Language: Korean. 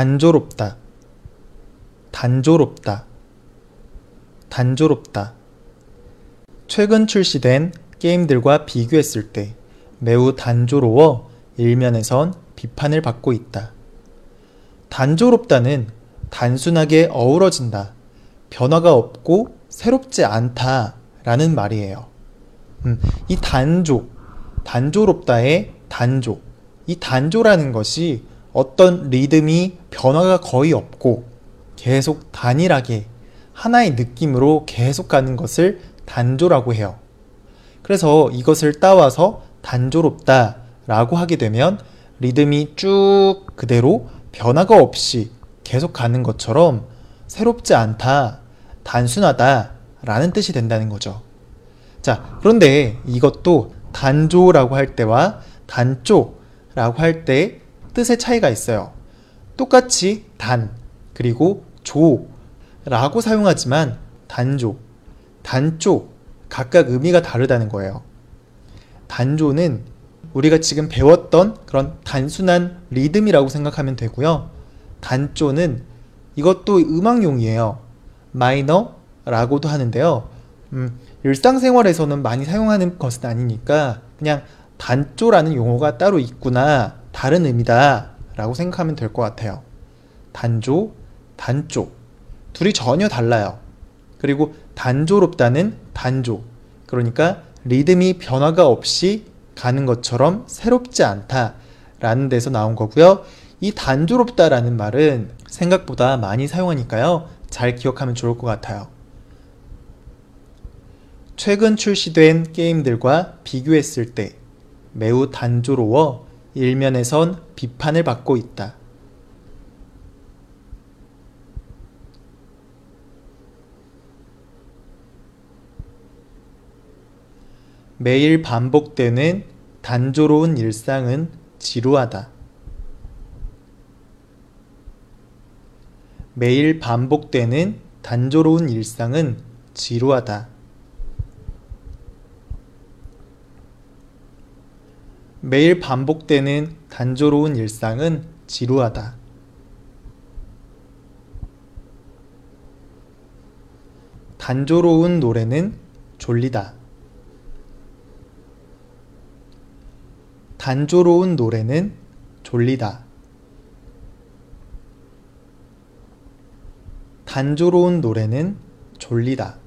단조롭다, 단조롭다, 단조롭다. 최근 출시된 게임들과 비교했을 때 매우 단조로워 일면에선 비판을 받고 있다. 단조롭다는 단순하게 어우러진다, 변화가 없고 새롭지 않다 라는 말이에요. 음, 이 단조, 단조롭다의 단조, 이 단조라는 것이 어떤 리듬이 변화가 거의 없고 계속 단일하게 하나의 느낌으로 계속 가는 것을 단조라고 해요. 그래서 이것을 따와서 단조롭다 라고 하게 되면 리듬이 쭉 그대로 변화가 없이 계속 가는 것처럼 새롭지 않다, 단순하다 라는 뜻이 된다는 거죠. 자, 그런데 이것도 단조라고 할 때와 단조라고 할 때 뜻의 차이가 있어요. 똑같이 단, 그리고 조라고 사용하지만 단조, 단조, 각각 의미가 다르다는 거예요. 단조는 우리가 지금 배웠던 그런 단순한 리듬이라고 생각하면 되고요. 단조는 이것도 음악용이에요. 마이너라고도 하는데요. 음, 일상생활에서는 많이 사용하는 것은 아니니까 그냥 단조라는 용어가 따로 있구나 다른 의미다 라고 생각하면 될 것 같아요. 단조, 단조 둘이 전혀 달라요. 그리고 단조롭다는 단조 그러니까 리듬이 변화가 없이 가는 것처럼 새롭지 않다 라는 데서 나온 거고요. 이 단조롭다라는 말은 생각보다 많이 사용하니까요. 잘 기억하면 좋을 것 같아요. 최근 출시된 게임들과 비교했을 때 매우 단조로워 일면에선 비판을 받고 있다. 매일 반복되는 단조로운 일상은 지루하다. 매일 반복되는 단조로운 일상은 지루하다. 매일 반복되는 단조로운 일상은 지루하다. 단조로운 노래는 졸리다. 단조로운 노래는 졸리다. 단조로운 노래는 졸리다.